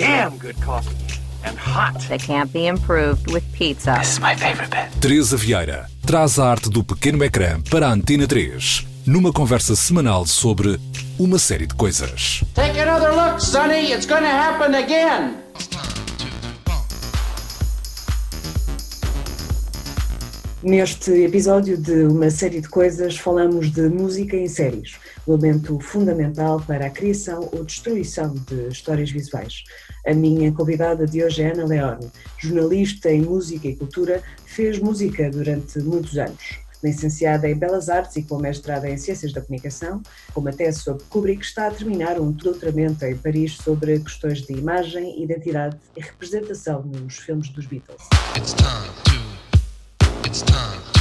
damn good coffee. And hot. that can't be improved with pizza. This is my favorite bit. Teresa Vieira traz a arte do pequeno ecrã para a Antena 3, numa conversa semanal sobre uma série de coisas. Take another look, Sonny. It's gonna happen again. Neste episódio de uma série de coisas, falamos de música em séries, elemento fundamental para a criação ou destruição de histórias visuais. A minha convidada de hoje é Ana Leone, jornalista em música e cultura, fez música durante muitos anos. Licenciada em Belas Artes e com mestrado em Ciências da Comunicação, com uma tese sobre Kubrick, está a terminar um doutoramento em Paris sobre questões de imagem, identidade e representação nos filmes dos Beatles. It's time to. It's time to.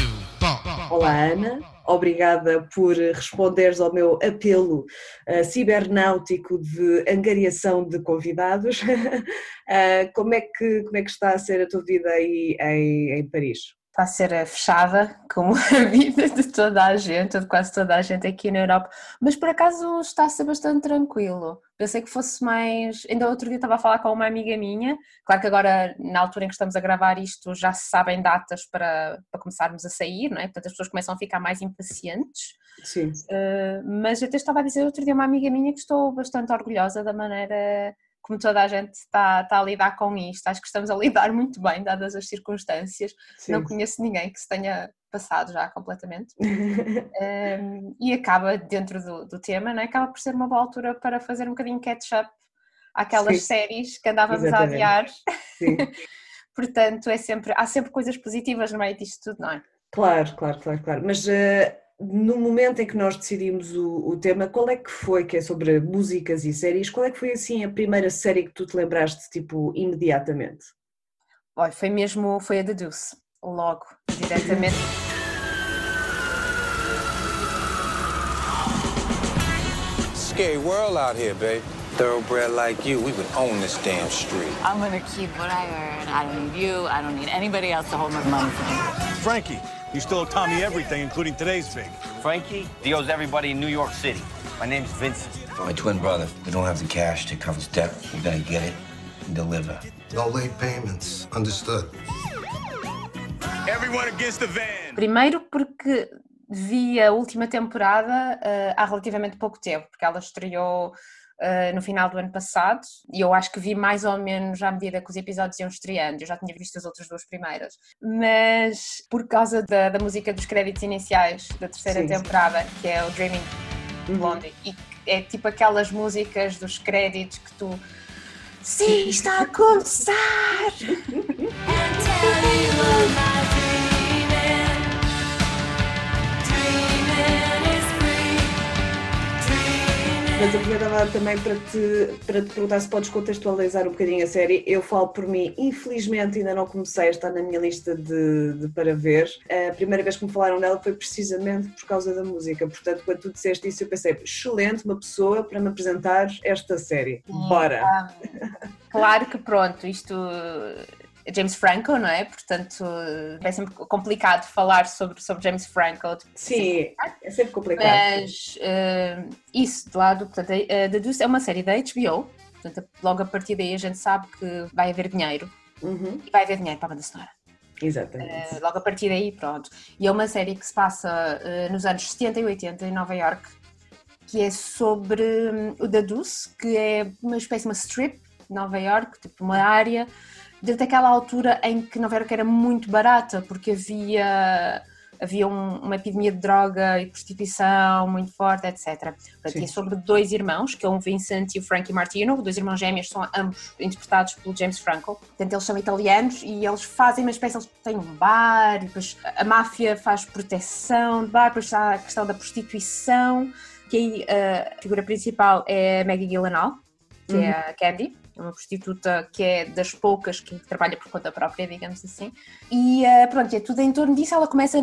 Olá Ana, obrigada por responderes ao meu apelo uh, cibernáutico de angariação de convidados. Uh, como, é que, como é que está a ser a tua vida aí em, em Paris? Está a ser fechada, como a vida de toda a gente, ou de quase toda a gente aqui na Europa, mas por acaso está a ser bastante tranquilo. Pensei que fosse mais. Ainda outro dia estava a falar com uma amiga minha, claro que agora, na altura em que estamos a gravar isto, já se sabem datas para, para começarmos a sair, não é? Portanto, as pessoas começam a ficar mais impacientes. Sim. Uh, mas eu até estava a dizer outro dia a uma amiga minha que estou bastante orgulhosa da maneira como toda a gente está, está a lidar com isto. Acho que estamos a lidar muito bem, dadas as circunstâncias. Sim. Não conheço ninguém que se tenha passado já completamente. um, e acaba, dentro do, do tema, né, acaba por ser uma boa altura para fazer um bocadinho catch-up àquelas Sim. séries que andávamos Exatamente. a adiar. Sim. Portanto, é sempre, há sempre coisas positivas no meio disto tudo, não é? Claro, claro, claro, claro. Mas uh, no momento em que nós decidimos o, o tema, qual é que foi, que é sobre músicas e séries, qual é que foi assim a primeira série que tu te lembraste, tipo, imediatamente? Olha, foi mesmo, foi a The Deuce, logo, diretamente. Scary world out here, babe. Thoroughbred like you, we would own this damn street. I'm gonna keep what I earn. I don't need you. I don't need anybody else to hold my money for me. Frankie, you still owe Tommy everything, including today's fee. Frankie, he owes everybody in New York City. My name's Vincent. My twin brother, we don't have the cash to cover his debt. We gotta get it and deliver. No late payments. Understood. Everyone against the van. Primeiro porque vi a última temporada uh, há relativamente pouco tempo, porque ela estreou uh, no final do ano passado e eu acho que vi mais ou menos à medida que os episódios iam estreando. Eu já tinha visto as outras duas primeiras, mas por causa da, da música dos créditos iniciais da terceira Sim, sim. temporada, que é o Dreaming Blondie, e que é tipo aquelas músicas dos créditos que tu. Sim, está a começar! Mas eu aproveitava também para te, para te perguntar se podes contextualizar um bocadinho a série. Eu falo por mim, infelizmente ainda não comecei, está na minha lista de, de para ver. A primeira vez que me falaram dela foi precisamente por causa da música. Portanto, quando tu disseste isso, eu pensei, excelente, uma pessoa para me apresentar esta série. Bora! Claro que pronto, isto James Franco, não é? Portanto, é sempre complicado falar sobre, sobre James Franco. Sim, é sempre complicado. Mas eh, isso de lado, portanto, a The Deuce é uma série da HBO, portanto, logo a partir daí a gente sabe que vai haver dinheiro Uhum, e vai haver dinheiro para a banda sonora. exatamente. Eh, logo a partir daí, pronto. E é uma série que se passa eh, nos anos 70 e 80 em Nova York, que é sobre hum, o The Deuce, que é uma espécie de uma strip de Nova York, tipo uma área, desde aquela altura em que Nova York era muito barata, porque havia, havia um- uma epidemia de droga e prostituição muito forte, etc. Portanto, é sobre dois irmãos, que é o Vincent e o Frankie Martino, dois irmãos gêmeos, são ambos interpretados pelo James Franco. Portanto, eles são italianos e eles fazem uma espécie, eles têm um bar, e depois a máfia faz proteção de bar, depois há a questão da prostituição, que aí eh, a figura principal é a Maggie Gyllenhaal, que é a Candy, é uma prostituta que é das poucas que trabalha por conta própria, digamos assim. E eh, pronto, é tudo em torno disso. Ela começa,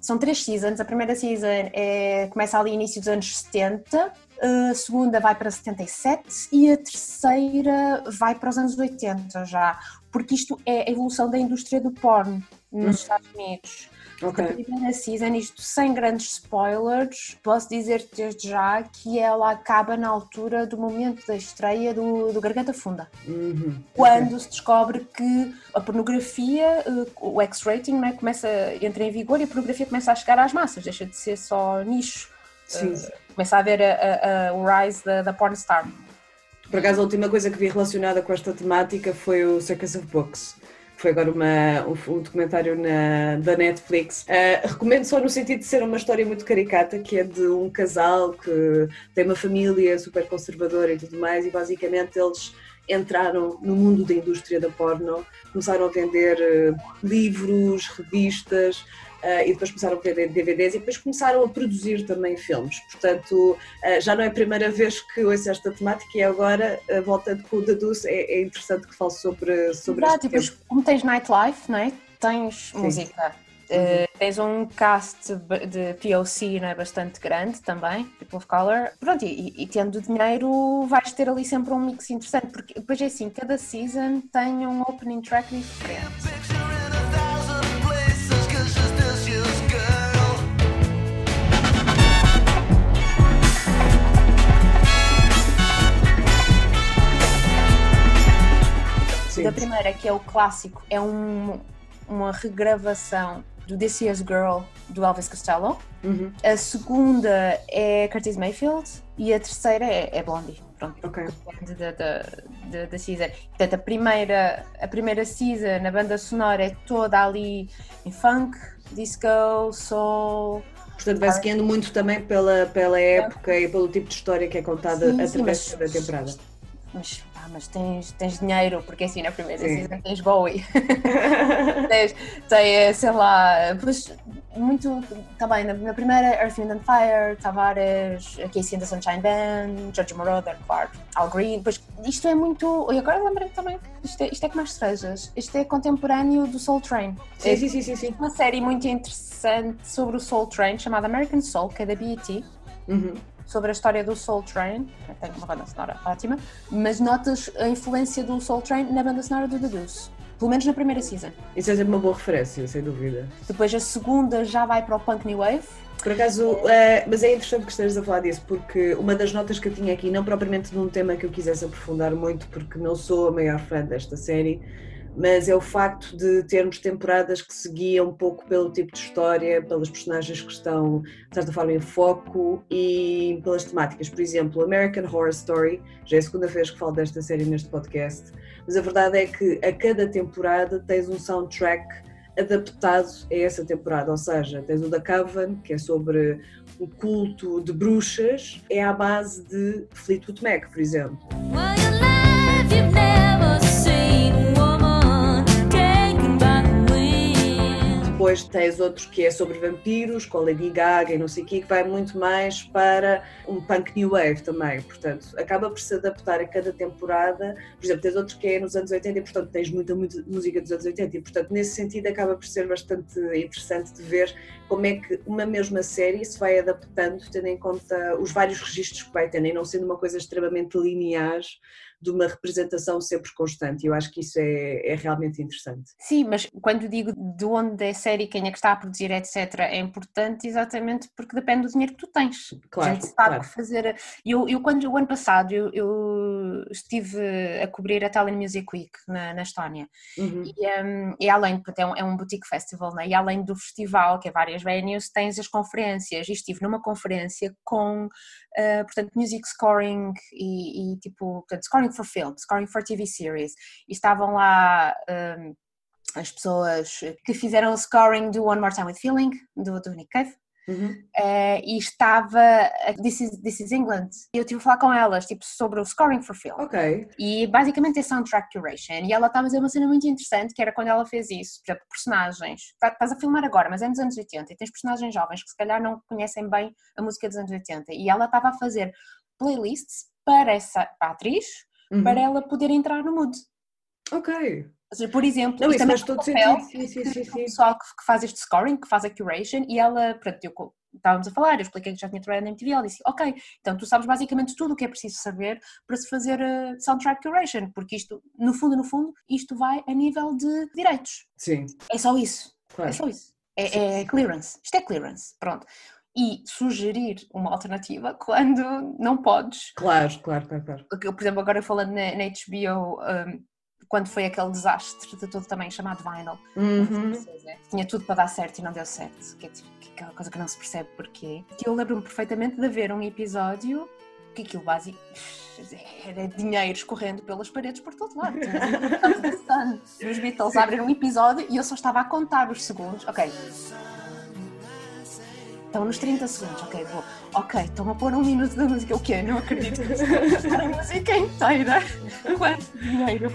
são três seasons. A primeira season é, começa ali início dos anos 70, a segunda vai para 77 e a terceira vai para os anos 80 já, porque isto é a evolução da indústria do porno nos Estados Unidos. Ok. A primeira season, isto sem grandes spoilers, posso dizer desde já que ela acaba na altura do momento da estreia do, do Garganta Funda. Uhum. Quando se descobre que a pornografia, eh, o X-rating, né, começa, entra em vigor e a pornografia começa a chegar às massas, deixa de ser só nicho. Sim. Eh, começa a haver a- a- a- o rise da, da porn star. Por acaso, a última coisa que vi relacionada com esta temática foi o Circus of Books. Foi agora uma, um, um documentário na, da Netflix. Ah, recomendo só no sentido de ser uma história muito caricata, que é de um casal que tem uma família super conservadora e tudo mais, e basicamente eles entraram no mundo da indústria da porno, começaram a vender eh, livros, revistas, ah, e depois começaram a vender DVDs e depois começaram a produzir também filmes. Portanto, ah, já não é a primeira vez que ouço esta temática e agora, voltando com o Dadus, é, é interessante que fale sobre, sobre Verdade, este tema. como tens nightlife, não é? tens Sim. música. Eh, tens um cast de POC né, bastante grande também, People of Color. Pronto, e, e tendo dinheiro, vais ter ali sempre um mix interessante, porque depois é assim: cada season tem um opening track diferente. Da primeira, que é o clássico, é um- uma regravação do This Year's Girl do Elvis Costello. Uhum. A segunda é Curtis Mayfield e a terceira é, é Blondie. Pronto, Ok. da, da, da, da season. Portanto, a primeira, a primeira season, a banda sonora é toda ali em funk, disco, soul. Portanto, vai-se guiando muito também pela, pela época e pelo tipo de história que é contada Sim, sim, através mas- da temporada. Mas, pá, mas tens, tens dinheiro, porque assim na primeira Sim. season tens Bowie. tens, tens, sei lá, pois, muito também na, na primeira Earth, Wind and Fire, Tavares, Casey and the Sunshine Band, George Moroder, claro, Al Green, pois isto é muito, e agora lembrei também, isto é, isto é como as cerejas, isto é contemporâneo do Soul Train. Sim, É sim, sim, sim, sim. uma série muito interessante sobre o Soul Train, chamada American Soul, que é da BET, Uhum. Sobre a história do Soul Train, tem uma banda sonora ótima, mas notas a influência do Soul Train na banda sonora do The Deuce, pelo menos na primeira season. Isso é sempre uma boa referência, sem dúvida. Depois a segunda já vai para o Punk New Wave. Por acaso, eh, mas é interessante que estejas a falar disso, porque uma das notas que eu tinha aqui, não propriamente num tema que eu quisesse aprofundar muito, porque não sou a maior fã desta série, mas é o facto de termos temporadas que se guiam um pouco pelo tipo de história, pelas personagens que estão, de certa forma, em foco e pelas temáticas. Por exemplo, American Horror Story, já é a segunda vez que falo desta série neste podcast, mas a verdade é que a cada temporada tens um soundtrack adaptado a essa temporada, ou seja, tens o da Coven, que é sobre o culto de bruxas, é à base de Fleetwood Mac, por exemplo. Depois tens outros que é sobre vampiros, com Lady Gaga e não sei o quê, que vai muito mais para um punk new wave também. Portanto, acaba por se adaptar a cada temporada. Por exemplo, tens outros que é nos anos 80 e, portanto, tens muita, muita música dos anos 80. E, portanto, nesse sentido, acaba por ser bastante interessante de ver como é que uma mesma série se vai adaptando, tendo em conta os vários registros que vai tendo e não sendo uma coisa extremamente linear de uma representação sempre constante. Eu acho que isso é, é realmente interessante. Sim, mas quando digo de onde é a série, quem é que está a produzir, etc., é importante exatamente porque depende do dinheiro que tu tens. Claro, a gente sabe claro. fazer. Eu, eu quando o ano passado eu, eu estive a cobrir a Tallinn Music Week na, na Estónia Uhum. e, um, e além, portanto, é um, é um boutique festival, né? e além do festival, que é várias venues, tens as conferências. E estive numa conferência com, uh, portanto, music scoring e, e tipo, portanto, scoring for film, scoring for TV series. E estavam lá. um, as pessoas que fizeram o scoring do One More Time with Feeling, do, do Nick Cave, Uhum. eh, e estava This is, This is England. E eu tive a falar com elas tipo, sobre o scoring for film. Ok. E basicamente é soundtrack curation. E ela estava a dizer uma cena muito interessante, que era quando ela fez isso. Por exemplo, personagens. Tá- Estás a filmar agora, mas é nos anos 80 e tens personagens jovens que se calhar não conhecem bem a música dos anos 80. E ela estava a fazer playlists para essa para a atriz, Uhum. para ela poder entrar no mood. Ok. Ou seja, por exemplo, Não, isso também faz todo papel sentido. Sim, sim, sim, o pessoal que, faz este scoring, que faz a curation, e ela, pronto, eu, estávamos a falar, eu expliquei que já tinha trabalhado na MTV, ela disse, ok, então tu sabes basicamente tudo o que é preciso saber para se fazer eh, soundtrack curation, porque isto, no fundo, no fundo, isto vai a nível de direitos. Sim, É só isso. claro. É só isso. É, é clearance. Isto é clearance. Pronto. E sugerir uma alternativa quando não podes. Claro, claro, claro. claro. Por exemplo, agora falando na, na HBO, um, quando foi aquele desastre de todo tamanho chamado Vinyl, Uhum. tinha tudo para dar certo e não deu certo. Que é tipo, é aquela coisa que não se percebe porquê. Eu lembro-me perfeitamente de ver um episódio que aquilo básico era dinheiro escorrendo pelas paredes por todo lado. Os Beatles abrem um episódio e eu só estava a contar os segundos. Ok. Estão nos 30 segundos, ok, vou. Ok, estão a pôr um minuto da música. O quê? Não acredito estão a música inteira. Quanto dinheiro?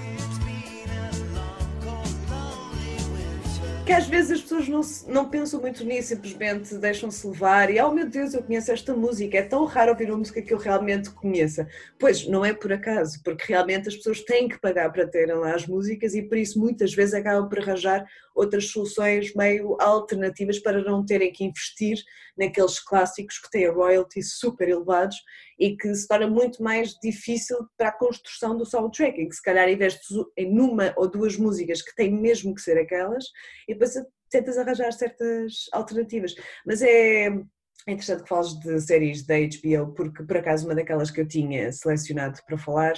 Que às vezes as pessoas não, não pensam muito nisso, simplesmente deixam-se levar e, oh meu Deus, eu conheço esta música. É tão raro ouvir uma música que eu realmente conheça. Pois, não é por acaso, porque realmente as pessoas têm que pagar para terem lá as músicas e por isso muitas vezes acabam por arranjar outras soluções meio alternativas para não terem que investir naqueles clássicos que têm royalties super elevados e que se torna muito mais difícil para a construção do soundtrack, em que se calhar investes em uma ou duas músicas que têm mesmo que ser aquelas e depois tentas arranjar certas alternativas. Mas é, é interessante que fales de séries da HBO, porque por acaso uma daquelas que eu tinha selecionado para falar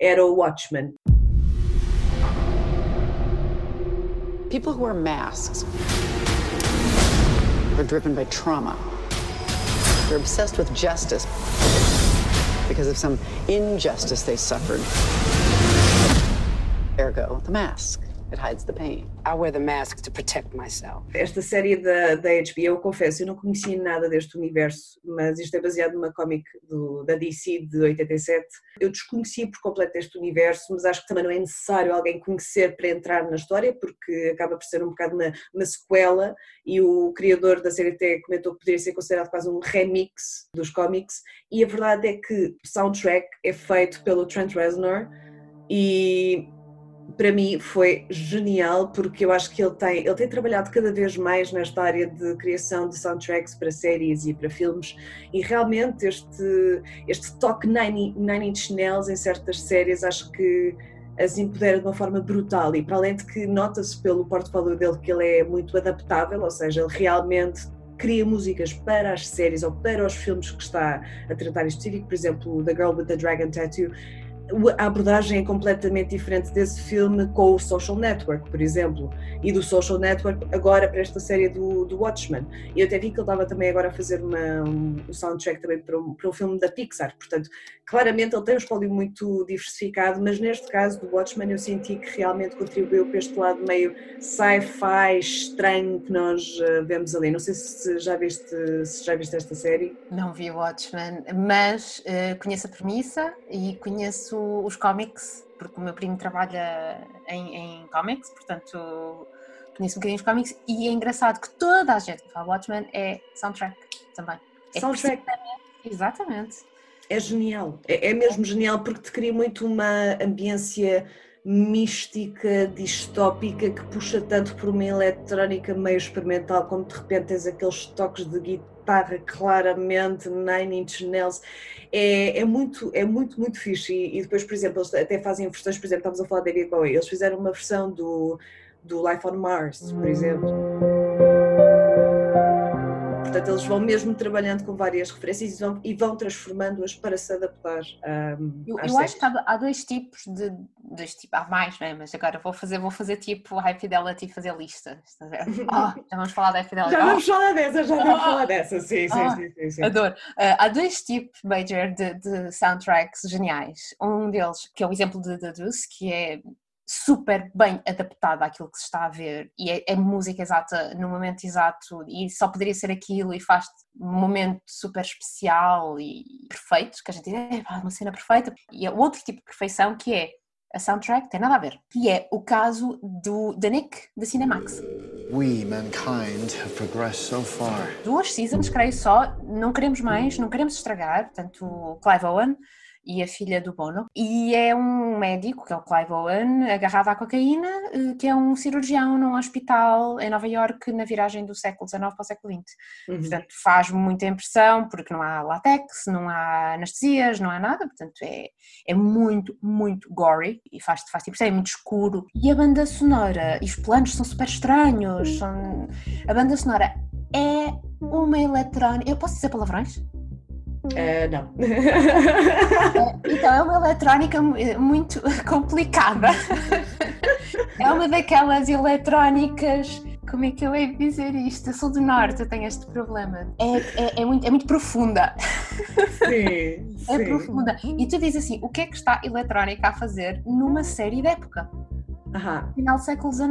era o Watchmen. People who wear masks are driven by trauma. They're obsessed with justice because of some injustice they suffered. Ergo, the mask. It hides the pain. I wear the mask to protect myself. Esta série da, da HBO, eu confesso, eu não conhecia nada deste universo, mas isto é baseado numa cómic do- da DC de 87. Eu desconhecia por completo este universo, mas acho que também não é necessário alguém conhecer para entrar na história, porque acaba por ser um bocado uma, uma sequela e o criador da série até comentou que poderia ser considerado quase um remix dos cómics. E a verdade é que o soundtrack é feito pelo Trent Reznor e para mim foi genial porque eu acho que ele tem, ele tem trabalhado cada vez mais nesta área de criação de soundtracks para séries e para filmes e realmente este, este toque Nine, Nine Inch Nails em certas séries acho que as empodera de uma forma brutal e para além de que nota-se pelo portfólio dele que ele é muito adaptável, ou seja, ele realmente cria músicas para as séries ou para os filmes que está a tratar em específico, por exemplo, The Girl with the Dragon Tattoo a abordagem é completamente diferente desse filme com o Social Network, por exemplo, e do Social Network agora para esta série do, do Watchmen. E eu até vi que ele estava também agora a fazer uma, um, soundtrack também para um, para um filme da Pixar, portanto, claramente ele tem um espólio muito diversificado, mas neste caso do Watchmen eu senti que realmente contribuiu para este lado meio sci-fi estranho que nós eh, vemos ali. Não sei se já viste, se já viste esta série. Não vi Watchmen, mas eh, conheço a premissa e conheço os cómics, porque o meu primo trabalha em, em cómics, portanto conheço um bocadinho os cómics e é engraçado que toda a gente que fala Watchmen é soundtrack também. É Soundtrack. Exatamente. É genial, é, é mesmo genial porque te cria muito uma ambiência mística, distópica, que puxa tanto por uma eletrónica meio experimental, como de repente tens aqueles toques de guitarra claramente, Nine Inch Nails, é, é muito, é muito, muito fixe. E, e depois, por exemplo, eles até fazem versões, por exemplo, estamos a falar da Bowie, eles fizeram uma versão do, do Life on Mars, por exemplo. Portanto, eles vão mesmo trabalhando com várias referências e vão, e vão transformando-as para se adaptar um, Eu, eu acho que há, há dois tipos de. Dois tipos, há mais, não é? Mas agora vou fazer, vou fazer tipo High Fidelity e fazer lista. Ah, já vamos falar da High Fidelity. Já Ah, vamos falar dessa, já vamos Ah. falar dessa, sim, sim, Ah, sim, sim, sim. Adoro. Ah, há dois tipos, Major, de, de soundtracks geniais. Um deles, que é o exemplo de The Deuce, que é super bem adaptado àquilo que se está a ver e é, é música exata no momento exato e só poderia ser aquilo e faz um momento super especial e perfeito, que a gente diz, é uma cena perfeita. E é outro tipo de perfeição que é a soundtrack, tem nada a ver, que é o caso do, da Nick, da Cinemax. We, mankind, have progressed so far. duas seasons, creio só, não queremos mais, não queremos estragar, portanto, o Clive Owen e a filha do Bono. E é um médico, que é o Clive Owen, agarrado à cocaína, eh, que é um cirurgião num hospital em Nova York na viragem do século XIX para o século XX. Uhum. Portanto, faz muita impressão porque não há látex, não há anestesias, não há nada. Portanto, é, é muito, muito gory e faz, faz impressão, é muito escuro. E a banda sonora e os planos são super estranhos. São... A banda sonora é uma eletrónica. Eu posso dizer palavrões? Uh, não. então, é uma eletrónica muito complicada. é uma daquelas eletrónicas. Como é que eu hei de dizer isto? Eu sou do norte, eu tenho este problema. É, é, é muito, é muito profunda. Sim, É sim. profunda. E tu dizes assim: o que é que está a eletrónica a fazer numa série de época? Aham, Final do século XIX.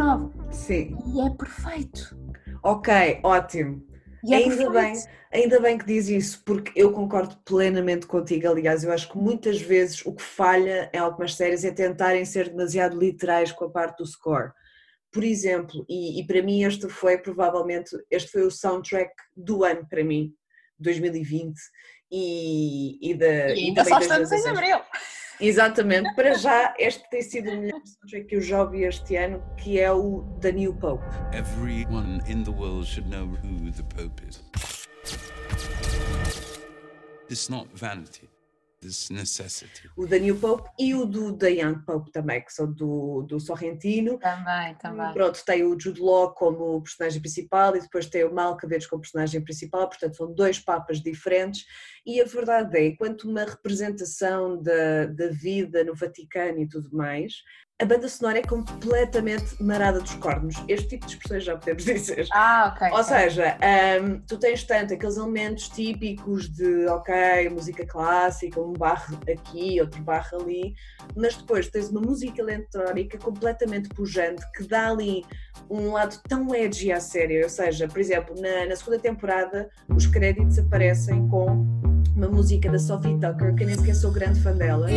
sim. E é perfeito. Ok, ótimo. E é ainda bem, ainda bem que diz isso, porque eu concordo plenamente contigo. Aliás, eu acho que muitas vezes o que falha em algumas séries é tentarem ser demasiado literais com a parte do score. Por exemplo, e, e para mim este foi provavelmente, este foi o soundtrack do ano para mim, 2020, e, e, da, E ainda só estamos em abril. Exatamente, para já este tem sido o melhor soundtrack que eu já ouvi este ano, que é o The New Pope. Everyone in the world should know who the Pope is. It's not vanity. O New Pope e o do Young Pope também, que são do, do Sorrentino. Também, também. Pronto, tem o Jude Law como personagem principal e depois tem o Malcavedes como personagem principal, portanto são dois papas diferentes e a verdade é, quanto uma representação da, da vida no Vaticano e tudo mais, a banda sonora é completamente marada dos cornos. Este tipo de expressões já podemos dizer. Ah, ok. Ou ok. seja, hum, tu tens tanto aqueles elementos típicos de, ok, música clássica, um barro aqui, outro barro ali, mas depois tens uma música eletrónica completamente pujante que dá ali um lado tão edgy à série. Ou seja, por exemplo, na, na segunda temporada os créditos aparecem com uma música da Sophie Tucker, que eu nem sequer sou grande fã dela.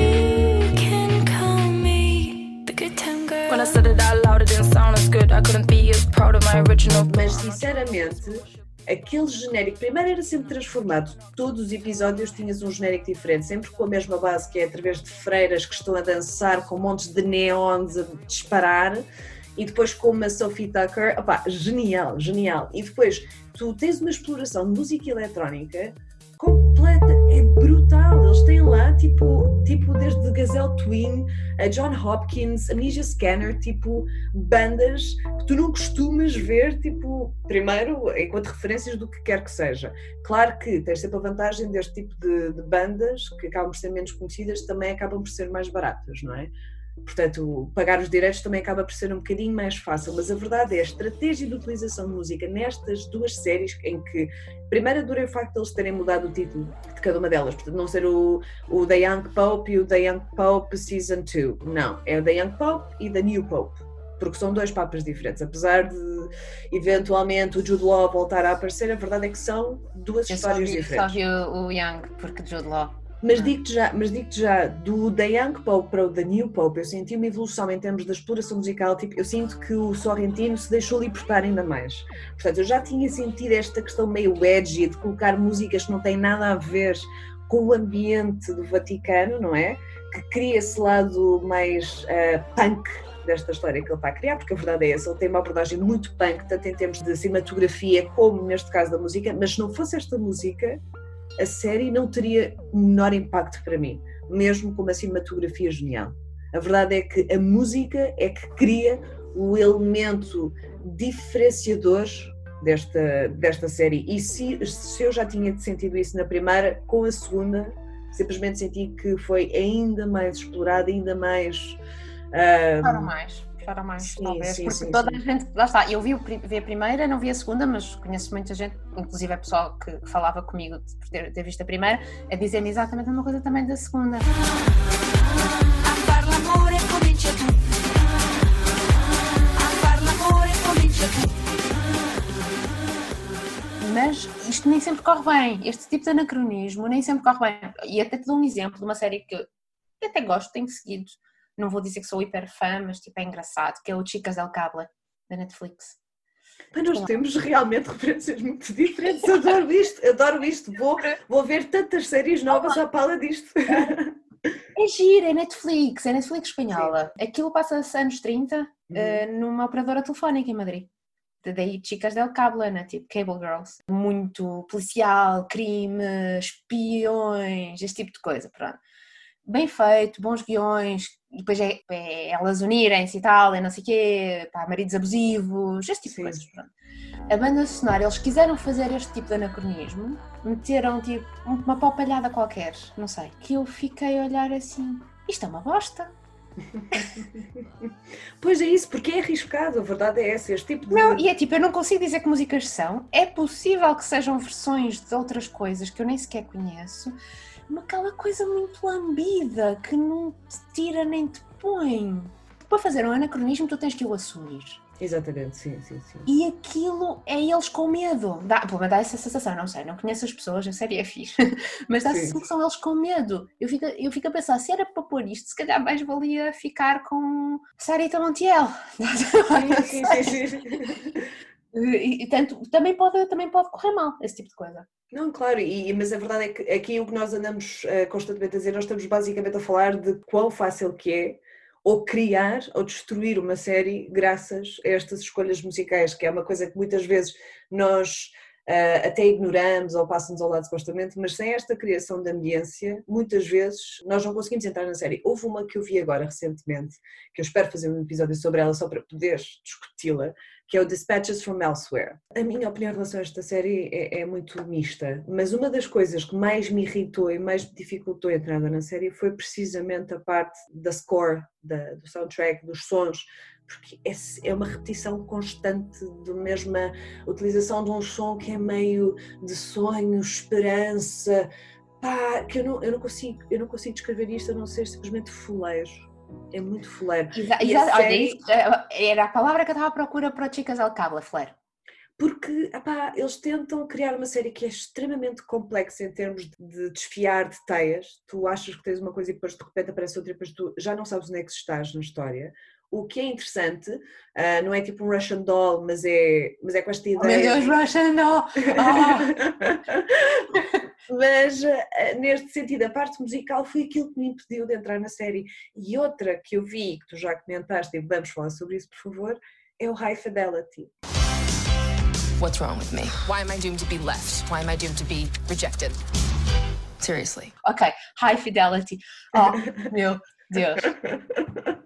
When I said it out loud, it didn't sound as good. I couldn't be as proud of my original. Mas sinceramente, aquele genérico, primeiro era sempre transformado, todos os episódios tinhas um genérico diferente, sempre com a mesma base, que é através de freiras que estão a dançar com montes de neons a disparar. E depois com uma Sophie Tucker, opá, genial, genial. E depois tu tens uma exploração de música eletrónica completa, é brutal. Eles têm lá, tipo, tipo desde Gazelle Twin, a John Hopkins, Amnesia Scanner, tipo, bandas que tu não costumas ver, tipo, primeiro, enquanto referências do que quer que seja. Claro que tens sempre a vantagem deste tipo de, de bandas, que acabam por ser menos conhecidas, também acabam por ser mais baratas, não é? Portanto, pagar os direitos também acaba por ser um bocadinho mais fácil, mas a verdade é a estratégia de utilização de música nestas duas séries, em que primeiro adorei o facto de eles terem mudado o título de cada uma delas, portanto, não ser o, o The Young Pope e o The Young Pope Season 2, não, é o The Young Pope e The New Pope. Porque são dois papas diferentes, apesar de eventualmente o Jude Law voltar a aparecer, a verdade é que são duas Eu só histórias vi, só diferentes. vi o, o Young, porque Jude Law. Mas digo-te já, mas digo já, do The Young Pope para o The New Pope, eu senti uma evolução em termos da exploração musical, tipo, eu sinto que o Sorrentino se deixou libertar ainda mais. Portanto, eu já tinha sentido esta questão meio edgy de colocar músicas que não têm nada a ver com o ambiente do Vaticano, não é? Que cria esse lado mais ah, punk desta história que ele está a criar, porque a verdade é essa, ele tem uma abordagem muito punk, tanto em termos de cinematografia como neste caso da música, mas se não fosse esta música, a série não teria menor impacto para mim, mesmo com uma cinematografia genial. A verdade é que a música é que cria o elemento diferenciador desta, desta série. E se, se eu já tinha sentido isso na primeira, com a segunda, simplesmente senti que foi ainda mais explorado, ainda mais. Choram mais, choram mais, Sim, talvez. sim, porque sim, toda sim. a gente, lá está, eu vi, vi a primeira, não vi a segunda, mas conheço muita gente, inclusive é pessoal que, que falava comigo de por ter, ter visto a primeira, a dizer-me exatamente a mesma coisa também da segunda. A. A. Mas isto nem sempre corre bem, este tipo de anacronismo nem sempre corre bem. E até te dou um exemplo de uma série que eu até gosto, tenho seguido, não vou dizer que sou hiper fã, mas tipo é engraçado, que é o Chicas del Cable, da Netflix. Mas nós temos realmente referências muito diferentes. Adoro isto, adoro isto. Vou, vou ver tantas séries novas à pala disto. É gira, é Netflix, é Netflix espanhola. Aquilo passa-se anos 30 uh, numa operadora telefónica em Madrid. Daí Chicas del Cable, né? tipo Cable Girls. Muito policial, crime, espiões, este tipo de coisa, pronto. Bem feito, bons guiões, depois é, é elas unirem-se e tal, e não sei o quê, pá, maridos abusivos, este tipo de coisas, pronto. A banda sonora, eles quiseram fazer este tipo de anacronismo, meteram tipo uma palpalhada qualquer, não sei, que eu fiquei a olhar assim, isto é uma bosta. pois é isso, porque é arriscado, a verdade é essa, este tipo de... Não, e é tipo, eu não consigo dizer que músicas são, é possível que sejam versões de outras coisas que eu nem sequer conheço, mas aquela coisa muito lambida, que não te tira nem te põe. Para fazer um anacronismo tu tens que o assumir. Exatamente, sim, sim, sim. E aquilo é eles com medo. Dá, pô, dá essa sensação, não sei, não conheço as pessoas, a série é fixe, mas dá a sensação que são eles com medo. Eu fico, eu fico a pensar, se era para pôr isto, se calhar mais valia ficar com Sarita Montiel. Sim, sim, sim, sim. E, e tanto, também pode, também pode correr mal esse tipo de coisa. Não, claro, e, mas a verdade é que aqui o que nós andamos uh, constantemente a dizer, nós estamos basicamente a falar de quão fácil que é ou criar ou destruir uma série graças a estas escolhas musicais, que é uma coisa que muitas vezes nós até ignoramos ou passamos ao lado supostamente, mas sem esta criação de ambiência, muitas vezes nós não conseguimos entrar na série. Houve uma que eu vi agora recentemente, que eu espero fazer um episódio sobre ela só para poder discuti-la, que é o Dispatches from Elsewhere. A minha opinião em relação a esta série é, é, muito mista, mas uma das coisas que mais me irritou e mais me dificultou a entrada na série foi precisamente a parte da score, da, do soundtrack, dos sons, porque é, é uma repetição constante da mesma utilização de um som que é meio de sonho, esperança, pá, que eu não, eu não consigo, eu não consigo descrever isto a não ser simplesmente fuleiro é muito fuleiro. Exato, exa série... era a palavra que eu estava à procura para o Chicas al Cabo, fuleiro. Porque epá, eles tentam criar uma série que é extremamente complexa em termos de desfiar de teias. Tu achas que tens uma coisa e depois de repente aparece outra e depois tu já não sabes onde é que estás na história. O que é interessante, uh, não é tipo um Russian Doll, mas é, mas é com esta ideia. Meu Deus, Russian Doll! Oh. Mas uh, neste sentido, a parte musical foi aquilo que me impediu de entrar na série. E outra que eu vi, que tu já comentaste, e vamos falar sobre isso, por favor, é o High Fidelity. What's wrong with me? Why am I doomed to be left? Why am I doomed to be rejected? Seriously. Ok, High Fidelity. Oh, meu Deus.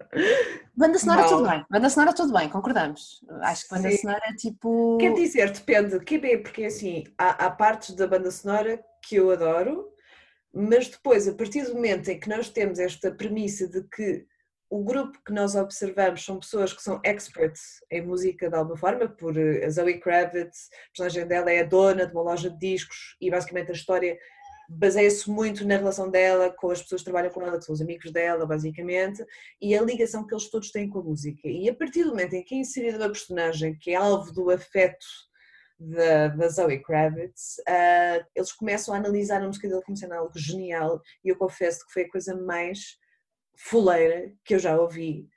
Banda sonora Bom. tudo bem, banda sonora tudo bem, concordamos. Acho que banda Sim. sonora é tipo. Quer dizer, depende, que bem, porque assim, há, há partes da banda sonora que eu adoro, mas depois, a partir do momento em que nós temos esta premissa de que o grupo que nós observamos são pessoas que são experts em música de alguma forma, por eh, a Zoe Kravitz, a personagem dela é a dona de uma loja de discos e basicamente a história baseia-se muito na relação dela com as pessoas que trabalham com ela, que são os amigos dela, basicamente, e a ligação que eles todos têm com a música. E a partir do momento em que é inserida uma personagem que é alvo do afeto da, da Zoe Kravitz, uh, eles começam a analisar a música dele como sendo algo genial e eu confesso que foi a coisa mais fuleira que eu já ouvi.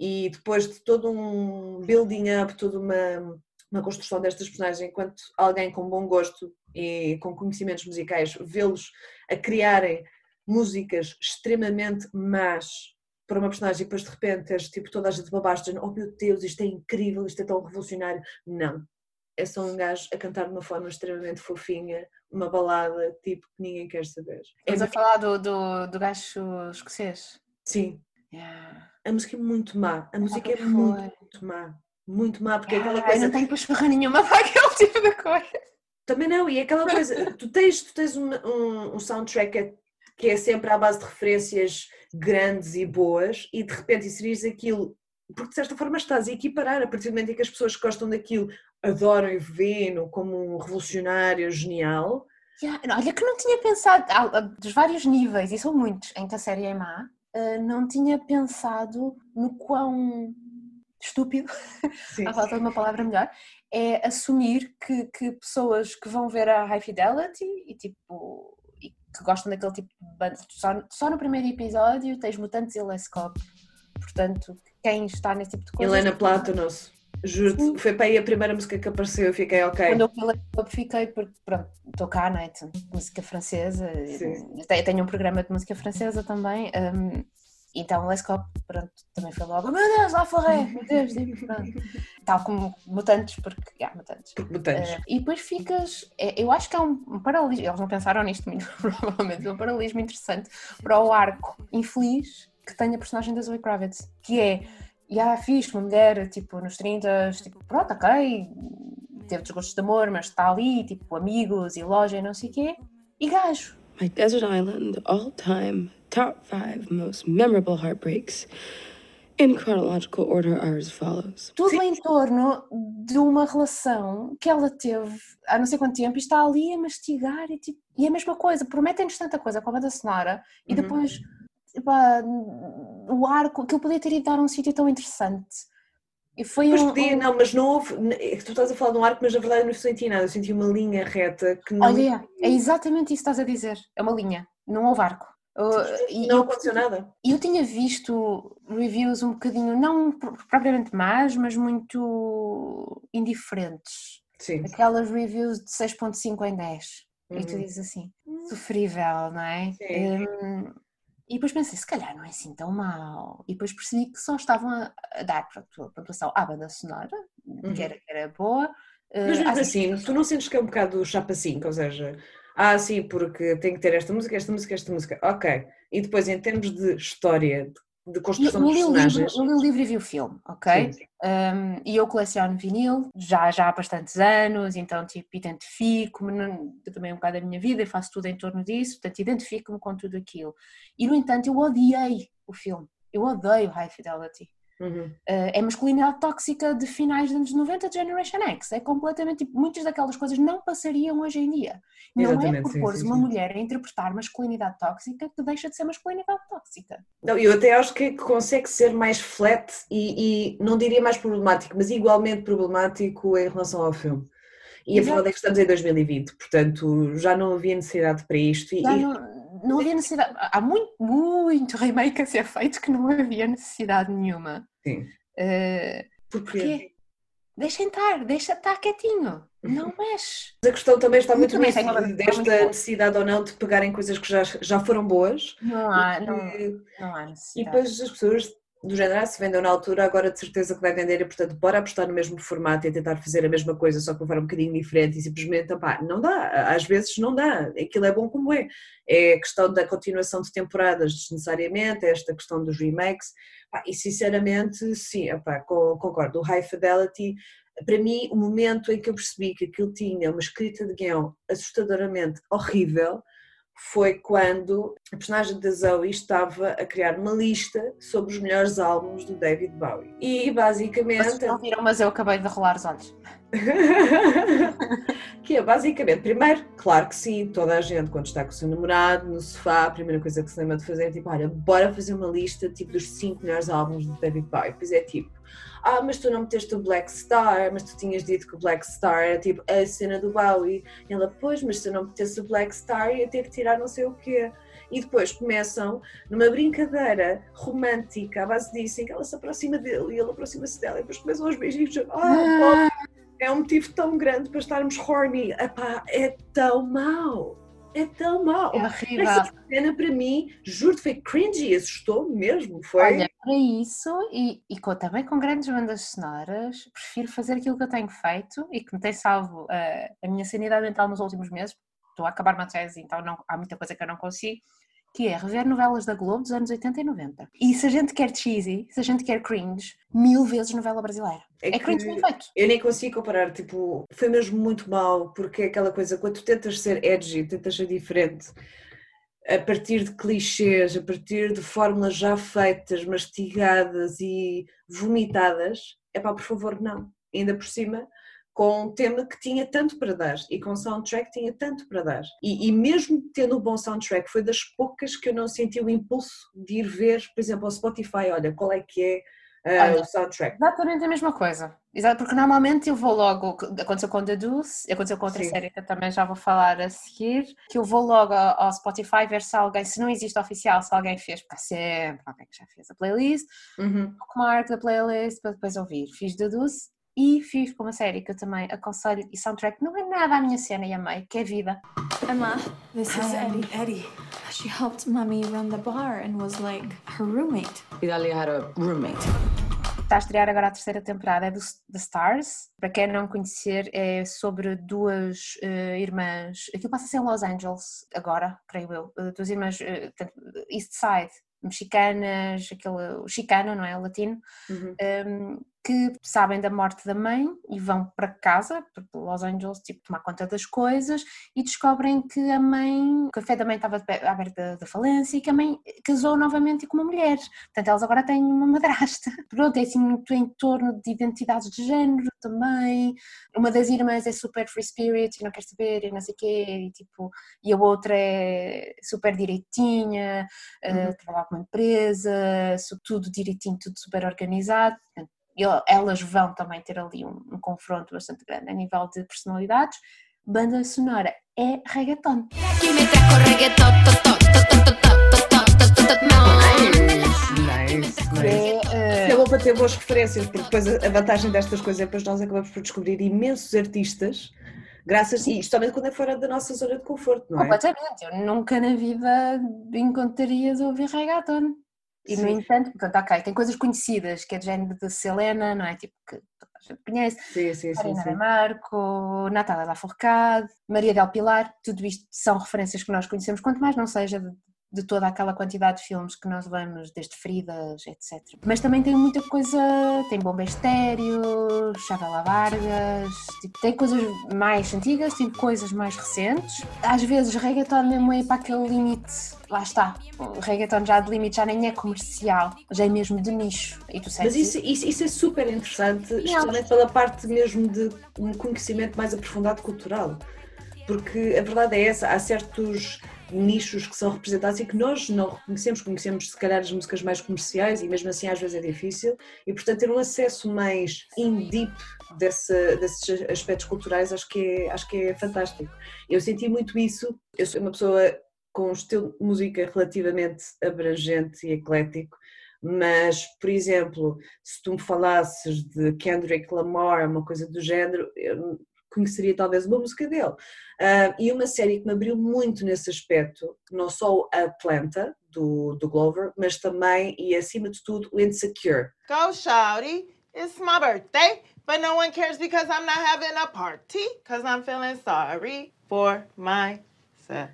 E depois de todo um building up, toda uma, uma construção destas personagens, enquanto alguém com bom gosto e com conhecimentos musicais, vê-los a criarem músicas extremamente más para uma personagem e depois de repente és tipo toda a gente babasta dizendo oh meu Deus, isto é incrível, isto é tão revolucionário. Não, é só um gajo a cantar de uma forma extremamente fofinha, uma balada tipo que ninguém quer saber. Estás é a falar do, do, do gajo escocês? Sim. Yeah. A música é muito má, a música é muito, muito má, muito má, porque é aquela coisa. Eu não tenho para nenhuma para aquele tipo de coisa. Também não, e é aquela coisa, tu tens, tu tens um, um, um soundtrack que é, que é sempre à base de referências grandes e boas, e de repente inseris aquilo porque de certa forma estás a equiparar a partir do momento em que as pessoas que gostam daquilo adoram e veem-no como um revolucionário genial. Yeah, olha que não tinha pensado, dos vários níveis, e são muitos, em que a série é má, eh, não tinha pensado no quão estúpido, à falta de uma palavra melhor, é assumir que, que pessoas que vão ver a High Fidelity e tipo e que gostam daquele tipo de banda, só, só no primeiro episódio tens Mutantes e Les Cop, portanto quem está nesse tipo de coisa. Helena Platanos. Juro-te, foi para aí a primeira música que apareceu, eu fiquei ok. Quando eu falei, eu fiquei, porque pronto, estou cá, é? Então, Música francesa, Sim. tenho um programa de música francesa também. hum, então, Let's Go, pronto, também foi logo, meu Deus, lá forré, meu Deus, pronto. Tal como mutantes, porque, yeah, mutantes. Mutantes. Eh, e depois ficas, é, eu acho que é um, paralelismo, eles não pensaram nisto muito, provavelmente, é um paralelismo interessante para o arco infeliz que tem a personagem da Zoe Kravitz, que é, já fiz uma mulher, tipo, nos 30, tipo, pronto, ok, teve desgostos de amor, mas está ali, tipo, amigos e loja e não sei o quê, e gajo. My desert island, all time, top five most memorable heartbreaks. In chronological order are as follows. Tudo em torno de uma relação que ela teve há não sei quanto tempo e está ali a mastigar e, tipo, e é a mesma coisa, prometem-nos tanta coisa com a banda sonora e Uhum. depois epá, o arco, que eu podia ter ido dar um sítio tão interessante. E foi Mas um, podia, um- não, mas não houve. é Tu estás a falar de um arco, mas na verdade eu não senti nada. Eu senti uma linha reta que não. Olha, é exatamente isso que estás a dizer. É uma linha, não houve arco. Uh, não eu- aconteceu nada. E eu tinha visto reviews um bocadinho, não pro- propriamente más, mas muito indiferentes. Sim. Aquelas reviews de 6.5 em 10. E tu Uhum. dizes assim, sofrível, não é? Sim. Hum, e depois pensei, se calhar não é assim tão mal. E depois percebi que só estavam a, a dar pronto, pontuação à banda sonora, que, era, que era boa. Mas eh, mesmo às assim, tu não sentes que é um bocado chapa 5, ou seja, ah, sim, porque tem que ter esta música, esta música, esta música, ok. E depois, em termos de história, de, de construção eu de li o livro, personagens. eu li o livro e vi o filme, ok? Um, e eu coleciono vinil já, já há bastantes anos, então tipo, identifico-me também um bocado da minha vida e faço tudo em torno disso, portanto identifico-me com tudo aquilo. E no entanto eu odiei o filme, eu odeio High Fidelity. Uhum. Uh, é masculinidade tóxica de finais dos anos 90 de Generation X, é completamente, tipo, muitas daquelas coisas não passariam hoje em dia. Não é por sim, uma mulher a interpretar masculinidade tóxica que deixa de ser masculinidade tóxica. Não, eu até acho que consegue ser mais flat e, e não diria mais problemático, mas igualmente problemático em relação ao filme. E a Exato. verdade é que estamos em 2020, portanto já não havia necessidade para isto. E- não, não havia necessidade. Há muito, muito remake a ser feito que não havia necessidade nenhuma. Sim. Eh, Porquê? porque deixa estar, deixa estar quietinho, não mexe. Mas a questão também está Eu muito também nisso, desta muito necessidade ou não de pegarem coisas que já, já foram boas Não há, não, e, não há e necessidade. depois as pessoas do género, ah, se vendeu na altura, agora de certeza que vai vender, e portanto bora apostar no mesmo formato e tentar fazer a mesma coisa, só que de um bocadinho diferente e simplesmente, opá, não dá, às vezes não dá, aquilo é bom como é. É a questão da continuação de temporadas desnecessariamente, é esta questão dos remakes, pá, e sinceramente, sim, concordo, o High Fidelity, para mim, o momento em que eu percebi que aquilo tinha uma escrita de guião assustadoramente horrível, foi quando a personagem da Zoe estava a criar uma lista sobre os melhores álbuns do David Bowie. E Vocês basicamente. não viram, mas eu acabei de rolar os olhos. que é basicamente, primeiro, claro que sim, toda a gente, quando está com o seu namorado no sofá, a primeira coisa que se lembra de fazer é tipo: olha, bora fazer uma lista tipo dos 5 melhores álbuns do David Bowie. Depois é tipo: ah, mas tu não meteste o Black Star, mas tu tinhas dito que o Black Star era tipo a cena do Bowie. E ela, pois, mas se eu não metesse o Black Star, ia ter que tirar não sei o quê. E depois começam numa brincadeira romântica à base disso, em que ela se aproxima dele e ele aproxima-se dela, e depois começam os beijinhos. Ah, é um motivo tão grande para estarmos horny. Epá, é tão mau. É tão mau. É horrível. Essa cena para mim, juro-te, foi cringy, assustou mesmo. Foi. Olha, para isso, e, e com- também com grandes bandas sonoras, prefiro fazer aquilo que eu tenho feito e que me tem salvo eh, a minha sanidade mental nos últimos meses. Estou a acabar uma tese, então não, há muita coisa que eu não consigo. Que é rever novelas da Globo dos anos 80 e 90. E se a gente quer cheesy, se a gente quer cringe, mil vezes novela brasileira. É, que cringe bem feito. Eu nem consigo comparar, tipo, foi mesmo muito mal, porque é aquela coisa, quando tu tentas ser edgy, tentas ser diferente, a partir de clichês, a partir de fórmulas já feitas, mastigadas e vomitadas, é pá, por favor, não. Ainda por cima, com um tema que tinha tanto para dar e com um soundtrack que tinha tanto para dar. E, e mesmo tendo um bom soundtrack, foi das poucas que eu não senti o impulso de ir ver, por exemplo, ao Spotify, olha, qual é que é ah, Olha, o soundtrack. Exatamente a mesma coisa. Exato, porque normalmente eu vou logo, aconteceu com The Deuce, aconteceu com outra Sim. série que eu também já vou falar a seguir, que eu vou logo ao ao Spotify ver se alguém, se não existe oficial, se alguém fez, porque há sempre alguém que já fez a playlist, Uhum. bookmark da playlist para depois ouvir. Fiz The Deuce E fiz para uma série que eu também aconselho e soundtrack não é nada a minha cena e amei, que é Vida. Emma, this is Eddie. Eddie. She helped mommy run the bar and was like her roommate. Idalia had a roommate. Está a estrear agora a terceira temporada, é do The Stars. Para quem não conhecer, é sobre duas uh, irmãs. Aquilo passa a ser em Los Angeles, agora, creio eu. Uh, duas irmãs uh, East Side, mexicanas, aquele chicano, não é? O latino. Uhum. Um, que sabem da morte da mãe e vão para casa, para Los Angeles, tipo, tomar conta das coisas e descobrem que a mãe, o café da mãe estava à beira da, falência e que a mãe casou novamente com uma mulher. Portanto, elas agora têm uma madrasta. Pronto, é assim muito em torno de identidades de género também. Uma das irmãs é super free spirit e não quer saber e não sei o quê, e, tipo, e a outra é super direitinha, eh, uhum. uh, trabalha com uma empresa, tudo direitinho, tudo super organizado. Portanto, elas vão também ter ali um, um, confronto bastante grande a nível de personalidades. Banda sonora é reggaeton. Nice, nice. É, é bom para ter boas referências, porque depois a vantagem destas coisas é que depois nós acabamos por descobrir imensos artistas graças a isto, também quando é fora da nossa zona de conforto, não é? Completamente, eu nunca na vida encontraria de ouvir reggaeton. E Sim. no entanto, portanto, ok, tem coisas conhecidas, que é do género de Selena, não é? Tipo, que toda a gente conhece. Sim, sim, Marina sim, sim. Marco, Natália Lafourcade, Maria del Pilar, tudo isto são referências que nós conhecemos, quanto mais não seja de, toda aquela quantidade de filmes que nós vemos, desde Fridas, etc. Mas também tem muita coisa, tem Bomba Estéreo, Chavela Vargas, tipo, tem coisas mais antigas, tem coisas mais recentes. Às vezes reggaeton mesmo é para aquele limite lá está, o reggaeton já de limite já nem é comercial, já é mesmo de nicho. E tu Mas isso, isso, isso, é super interessante, especialmente pela parte mesmo de um conhecimento mais aprofundado cultural. Porque a verdade é essa, há certos nichos que são representados e que nós não reconhecemos, conhecemos se calhar as músicas mais comerciais e mesmo assim às vezes é difícil. E portanto ter um acesso mais in deep desse, desses aspectos culturais acho que, é, acho que é fantástico. Eu senti muito isso, eu sou uma pessoa com um estilo de música relativamente abrangente e eclético, mas, por exemplo, se tu me falasses de Kendrick Lamar, uma coisa do género, eu conheceria talvez uma música dele. Uh, e uma série que me abriu muito nesse aspecto, não só a Atlanta, do, do Glover, mas também e acima de tudo o Insecure. Go, Shouty! It's my birthday, but no one cares because I'm not having a party, because I'm feeling sorry for my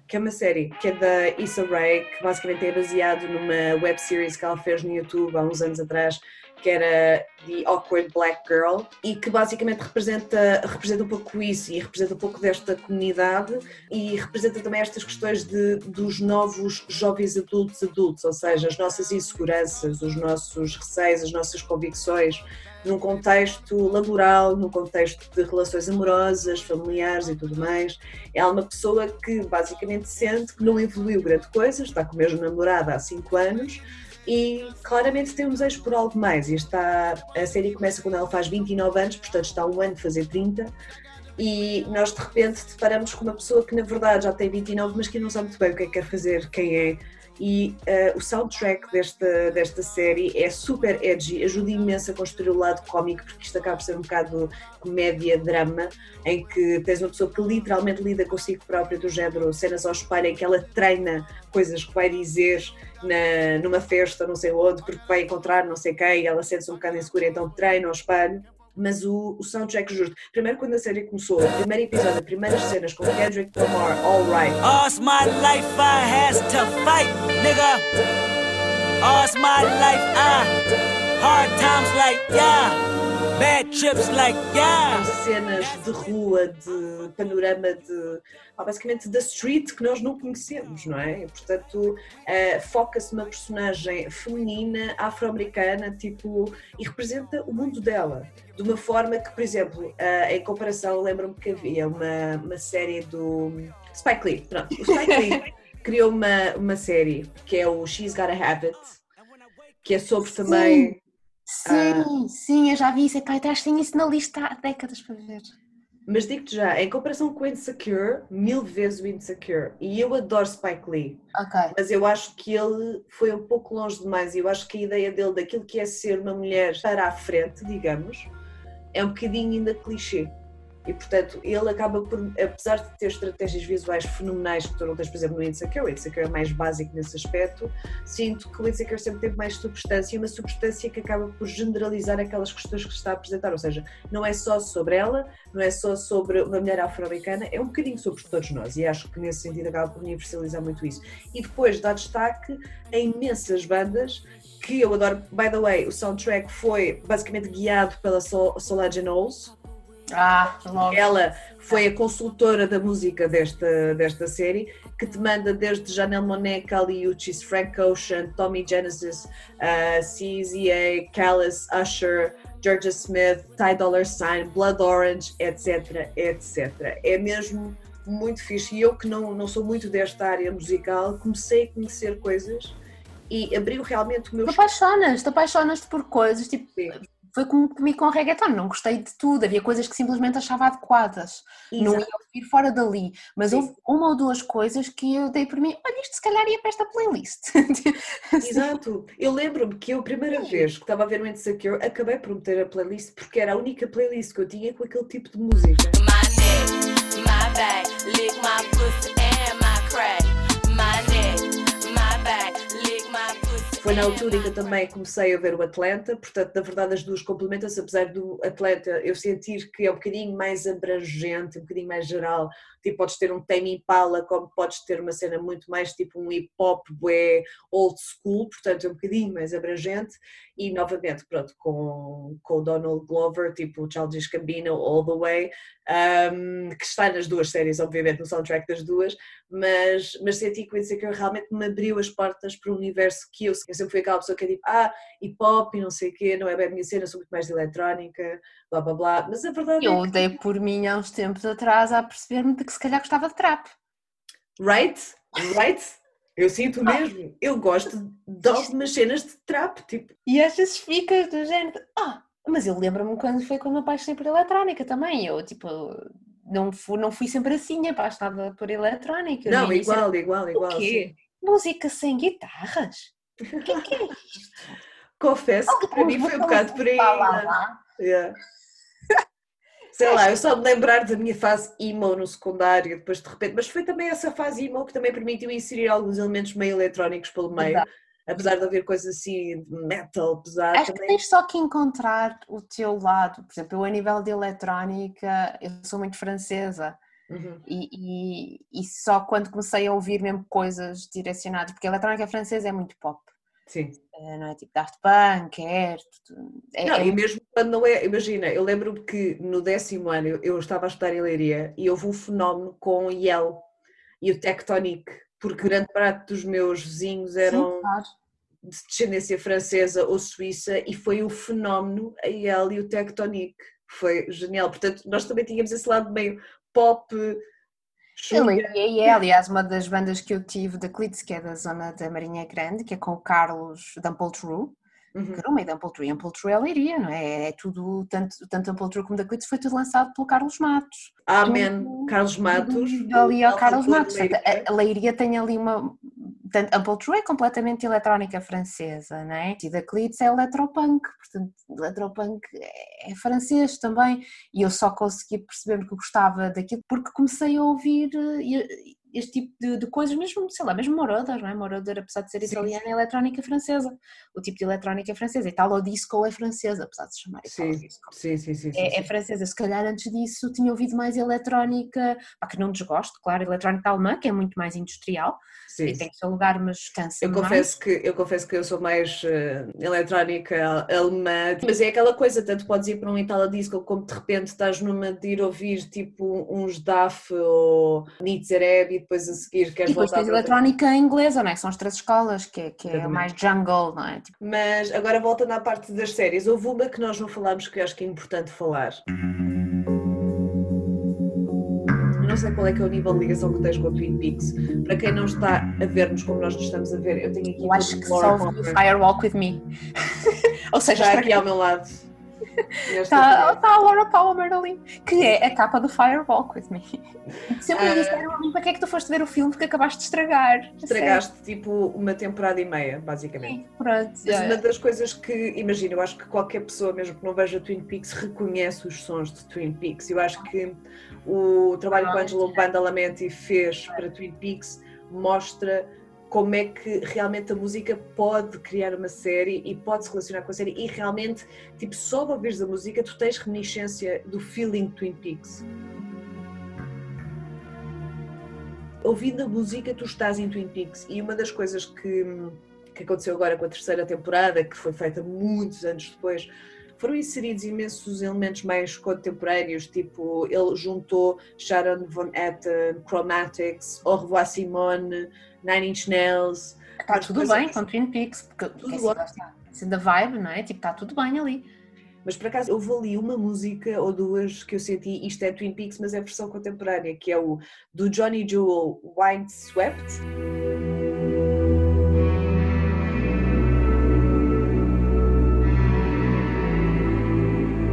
que é uma série que é da Issa Rae, que basicamente é baseado numa web series que ela fez no YouTube há uns anos atrás, que era The Awkward Black Girl, e que basicamente representa, representa um pouco isso e representa um pouco desta comunidade e representa também estas questões de, dos novos jovens adultos adultos, ou seja, as nossas inseguranças, os nossos receios, as nossas convicções num contexto laboral, num contexto de relações amorosas, familiares e tudo mais. É uma pessoa que basicamente sente que não evoluiu grande coisa, está com o mesmo namorado há 5 anos e claramente tem um desejo por algo mais. E está, a série começa quando ela faz 29 anos, portanto está um ano de fazer 30. E nós de repente deparamos com uma pessoa que na verdade já tem 29, mas que não sabe muito bem o que é que quer fazer, quem é, e uh, o soundtrack desta, desta série é super edgy, ajuda imenso a construir o lado cómico, porque isto acaba por ser um bocado comédia-drama, em que tens uma pessoa que literalmente lida consigo própria, do género cenas ao espelho, em que ela treina coisas que vai dizer na, numa festa, não sei onde, porque vai encontrar não sei quem, e ela sente-se um bocado insegura, então treina ao espelho mas o, o soundtrack justo. Primeiro, quando a série começou, o primeiro episódio, as primeiras cenas com Kendrick Lamar, All Right. All's my life I to fight, nigga. All's my life I hard times like yeah. Bad trips like yeah. Cenas de rua, de panorama de basicamente da street que nós não conhecemos, não é? E, portanto, uh, foca-se numa personagem feminina, afro-americana, tipo, e representa o mundo dela de uma forma que, por exemplo, uh, em comparação, lembro-me que havia uma, uma série do Spike Lee. Pronto, o Spike Lee criou uma, uma série que é o She's Gotta Have It, que é sobre também. Sim, uh, sim, eu já vi isso. Epá, que tenho isso na lista há décadas para ver. Mas digo-te já, em comparação com o Insecure, mil vezes o Insecure. E eu adoro Spike Lee. Ok. Mas eu acho que ele foi um pouco longe demais. E eu acho que a ideia dele daquilo que é ser uma mulher para a frente, digamos, é um bocadinho ainda clichê. E portanto, ele acaba por, apesar de ter estratégias visuais fenomenais que tu não tens, por exemplo, no Insecure, o Insecure é mais básico nesse aspecto, sinto que o Insecure sempre teve mais substância, uma substância que acaba por generalizar aquelas questões que está a apresentar, ou seja, não é só sobre ela, não é só sobre uma mulher afro-americana, é um bocadinho sobre todos nós, e acho que nesse sentido acaba por universalizar muito isso. E depois dá destaque a imensas bandas que eu adoro. By the way, o soundtrack foi basicamente guiado pela Sol Solange Knowles, ah. Ela foi a consultora da música desta, desta série, que te manda desde Janelle Monáe, Kali Uchis, Frank Ocean, Tommy Genesis, uh, CZA, Callis, Usher, Georgia Smith, Ty Dollar Sign, Blood Orange, etc, etc. É mesmo muito fixe. E eu que não, não sou muito desta área musical, comecei a conhecer coisas e abriu realmente o meu... Te apaixonas, te apaixonas por coisas, tipo... Sim foi como comigo com reggaeton, não gostei de tudo, havia coisas que simplesmente achava adequadas, Exato. não ia ouvir fora dali, mas Sim. houve uma ou duas coisas que eu dei por mim, olha isto se calhar ia para esta playlist. Exato, eu lembro-me que eu a primeira vez que estava a ver o Insecure, acabei por meter a playlist porque era a única playlist que eu tinha com aquele tipo de música. My neck, my back, lick my pussy Foi na altura em que eu também comecei a ver o Atlanta, portanto, na verdade, as duas complementam-se, apesar do Atlanta eu sentir que é um bocadinho mais abrangente, um bocadinho mais geral. Tipo, podes ter um Tame Impala, como podes ter uma cena muito mais tipo um hip hop, bué, old school, portanto, é um bocadinho mais abrangente. E novamente, pronto, com, com o Donald Glover, tipo o Childish Gambino, All the Way, um, que está nas duas séries, obviamente, no soundtrack das duas, mas, mas senti que o Insecure realmente me abriu as portas para um universo que eu, eu sempre fui aquela pessoa que é tipo, ah, hip hop e não sei o quê, não é bem a minha cena, sou muito mais de eletrónica, blá blá blá, mas a verdade eu é que... dei por mim há uns tempos atrás a perceber-me de que se calhar gostava de trap. Right? Right? Eu sinto ah. mesmo. Eu gosto de algumas cenas de trap, tipo. E às vezes ficas do género, ah, mas eu lembro-me quando foi quando me apaixonei por eletrónica também. Eu, tipo, não fui, não fui sempre assim apaixonada por eletrónica. Não, igual, era, igual, igual. O quê? Música sem guitarras? O que, é que é isto? Confesso oh, que para mim foi um bocado por aí. Lá, Yeah. Sei lá, eu só me lembrar da minha fase emo no secundário, depois de repente, mas foi também essa fase emo que também permitiu inserir alguns elementos meio eletrónicos pelo meio. Exato apesar de haver coisas assim de metal pesado. Acho também... que tens só que encontrar o teu lado. Por exemplo, eu a nível de eletrónica, eu sou muito francesa. Uhum. E, e, e, só quando comecei a ouvir mesmo coisas direcionadas, porque a eletrónica francesa é muito pop. Sim. É, não é tipo Daft Punk, é, é Não, é... e mesmo quando não é, imagina, eu lembro-me que no décimo ano eu, eu, estava a estudar em Leiria e houve um fenómeno com Yell e o Tectonic porque grande parte dos meus vizinhos eram Sim, claro. de descendência francesa ou suíça e foi o fenómeno a ele e o Tectonic. Foi genial. Portanto, nós também tínhamos esse lado meio pop. E é, aliás, uma das bandas que eu tive da Clitz, que é da zona da Marinha Grande, que é com o Carlos Dampoltrue, Uhum. Que era o meio da Ampletree. Ampletree ela iria, não é? É tudo, tanto, tanto Ampletree como da Clitz foi tudo lançado pelo Carlos Matos. Amém. Carlos Matos. Ali ao Carlos Matos. a, a Leiria tem ali uma. Portanto, Ampletree é completamente eletrónica francesa, não é? E da Clitz é eletropunk, portanto, eletropunk é, é francês também. E eu só consegui perceber que gostava daquilo porque comecei a ouvir este tipo de, de, coisas, mesmo, sei lá, mesmo Moroder, não é? Moroder, apesar de ser sim, italiana, sim. é eletrónica francesa. O tipo de eletrónica é francesa. E tal, o disco é francesa, apesar de se chamar sim. disco. Sim, sim, sim, é, é, francesa. Se calhar antes disso tinha ouvido mais eletrónica, pá, que não desgosto, claro, eletrónica alemã, que é muito mais industrial. Sim. E tem o seu lugar, mas cansa eu confesso que Eu confesso que eu sou mais uh, eletrónica alemã, mas é aquela coisa, tanto podes ir para um Italo Disco como de repente estás numa de ir ouvir tipo uns DAF ou Nitzereb depois a seguir queres e depois voltar tens eletrónica outra... inglesa, não é? São as três escolas, que é, que é mais jungle, não é? Tipo... Mas agora voltando à parte das séries, houve uma que nós não falámos que eu acho que é importante falar. Não sei qual é que é o nível de ligação que tens com a Twin Peaks. Para quem não está a ver-nos como nós nos estamos a ver, eu tenho aqui. Eu acho que só Firewalk with Me. Ou seja, está aqui ao meu lado. Está tá a Laura Palmer ali, que é a capa do Fireball With Me. Sempre me Ah. disseram a mim para que é que tu foste ver o filme porque acabaste de estragar. Estragaste tipo uma temporada e meia, basicamente. Pronto. Mas já. uma das coisas que, imagina, eu acho que qualquer pessoa, mesmo que não veja Twin Peaks, reconhece os sons de Twin Peaks. Eu acho que o trabalho que o Angelo Badalamenti fez para Twin Peaks mostra como é que realmente a música pode criar uma série e pode se relacionar com a série. E realmente, tipo, só de ouvires a música tu tens reminiscência do feeling de Twin Peaks. Ouvindo a música tu estás em Twin Peaks. E uma das coisas que, que aconteceu agora com a terceira temporada, que foi feita muitos anos depois, foram inseridos imensos elementos mais contemporâneos, tipo, ele juntou Sharon Von Etten, Chromatics, Au revoir Simone, Nine Inch Nails. Está tudo coisas- bem com Twin Peaks, porque Tudo está assim, da vibe, não é? Tipo, está tudo bem ali. Mas por acaso houve ali uma música ou duas que eu senti, isto é Twin Peaks, mas é a versão contemporânea, que é o do Johnny Jewel, Windswept.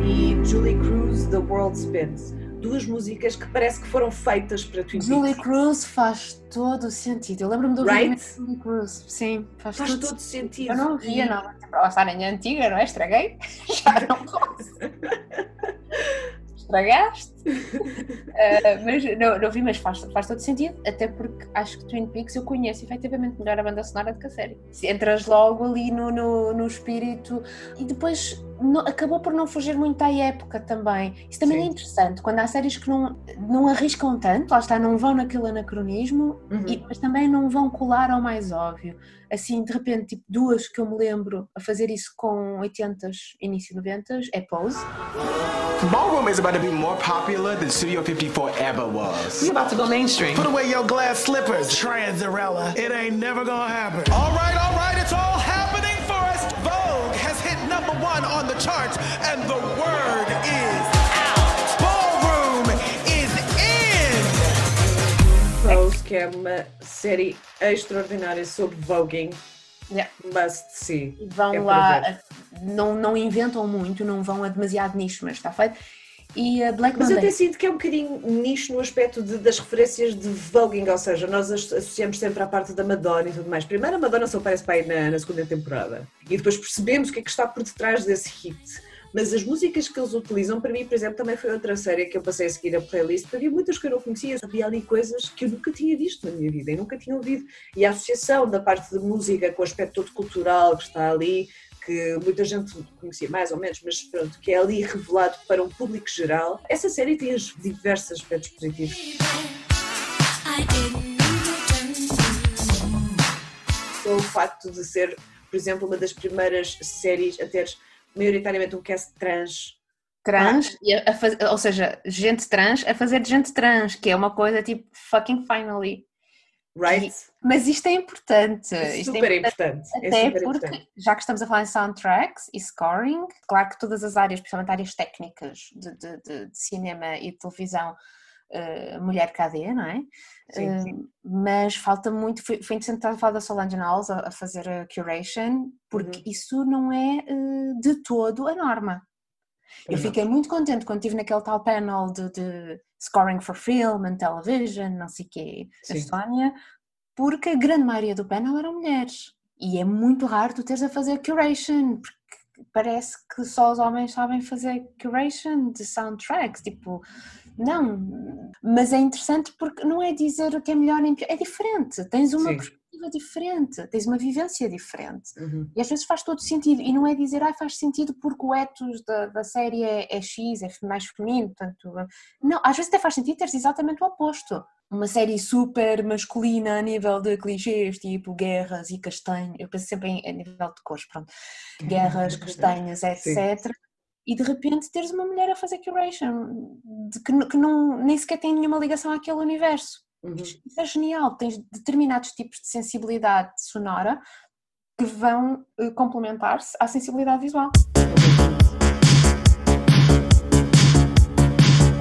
E Julie Cruz, The World Spins. Duas músicas que parece que foram feitas para Twin Julie Peaks. Cruz faz todo o sentido. Eu lembro-me do Right? de Julie Cruz. Sim, faz, Faz todo, todo sentido. Eu não via nova temporada. Estar em antiga, não é? Estraguei? Já não posso. Estragaste? Ah, mas não, não vi, mas faz, faz todo sentido, até porque acho que Twin Peaks eu conheço efetivamente melhor a banda sonora do que a série. Se Entras logo ali no, no, no espírito e depois não- acabou por não fugir muito à época também. Isso também Sim. é interessante, quando há séries que não, não arriscam tanto, lá está, não vão naquele anacronismo, Uhum. e, mas também não vão colar ao mais óbvio. Assim, de repente, tipo, duas que eu me lembro a fazer isso com 80s, início 90s, é Pose. Ballroom is about to be more popular than Studio 54 ever was. You about to go mainstream. Put away your glass slippers. Transarella. It ain't never gonna happen. All right, all right, it's all happening for us. Vogue has hit number one on the charts, and the word is out. Ballroom is in. Rose, que é uma série extraordinária sobre voguing. Must see. Vão É lá, a- não, não inventam muito, não vão a demasiado nicho, mas está feito. E a Black Mas eu Monday. até sinto que é um bocadinho nicho no aspecto de- das referências de voguing, ou seja, nós as- associamos sempre à parte da Madonna e tudo mais. Primeiro a Madonna só aparece para aí na, na segunda temporada e depois percebemos o que é que está por detrás desse hit. Mas as músicas que eles utilizam, para mim, por exemplo, também foi outra série que eu passei a seguir a playlist. Havia muitas que eu não conhecia, havia ali coisas que eu nunca tinha visto na minha vida e nunca tinha ouvido. E a associação da parte de música com o aspecto todo cultural que está ali, que muita gente conhecia mais ou menos, mas pronto, que é ali revelado para um público geral. Essa série tem os diversos aspectos positivos. Só o facto de ser, por exemplo, uma das primeiras séries a ter maioritariamente um cast trans. trans, e a- a faz- ou seja, gente trans a fazer de gente trans, que é uma coisa tipo fucking finally. Right? Mas isto é importante. É isto super importante, é Até super porque, importante. já que estamos a falar em soundtracks e scoring, claro que todas as áreas, principalmente áreas técnicas de, de- de- de cinema e de televisão, eh, mulher KD, não é? Sim, Eh, sim. Mas falta muito. Foi, foi interessante estar a falar da Solange Knowles a, a fazer a curation, porque Uhum. isso não é eh, de todo a norma. Eu fiquei muito contente quando estive naquele tal panel de, de scoring for film and television, não sei o quê, da. Estónia, porque a grande maioria do panel eram mulheres. E é muito raro tu teres a fazer curation, porque parece que só os homens sabem fazer curation de soundtracks, tipo, não. Mas é interessante porque não é dizer o que é melhor nem pior, é diferente, tens uma Sim. Perspectiva diferente, tens uma vivência diferente. Uhum. E às vezes faz todo sentido, e não é dizer, ah, faz sentido porque o ethos da, da série é, é X, é mais feminino, portanto. Não, às vezes até faz sentido teres exatamente o oposto. Uma série super masculina a nível de clichês, tipo guerras e castanho, eu penso sempre em, a nível de cores, pronto. Guerras, castanhas, etc. E de repente teres uma mulher a fazer curation, que, que não, nem sequer tem nenhuma ligação àquele universo. Uhum. Isso é genial, tens determinados tipos de sensibilidade sonora que vão eh, complementar-se à sensibilidade visual.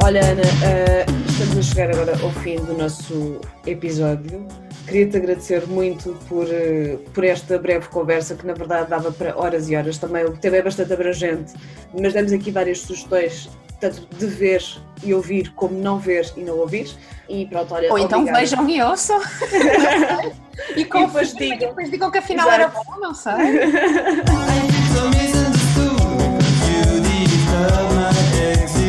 Olha, Ana, eh, estamos a chegar agora ao fim do nosso episódio. Queria-te agradecer muito por, eh, por esta breve conversa, que na verdade dava para horas e horas. Também o tema é bastante abrangente, mas demos aqui várias sugestões, tanto de ver e ouvir como não ver e não ouvir. E pronto, olha. Ou então obrigada. vejam e ouçam. e, e depois, digam. depois digam que afinal Exato. era bom, não sei.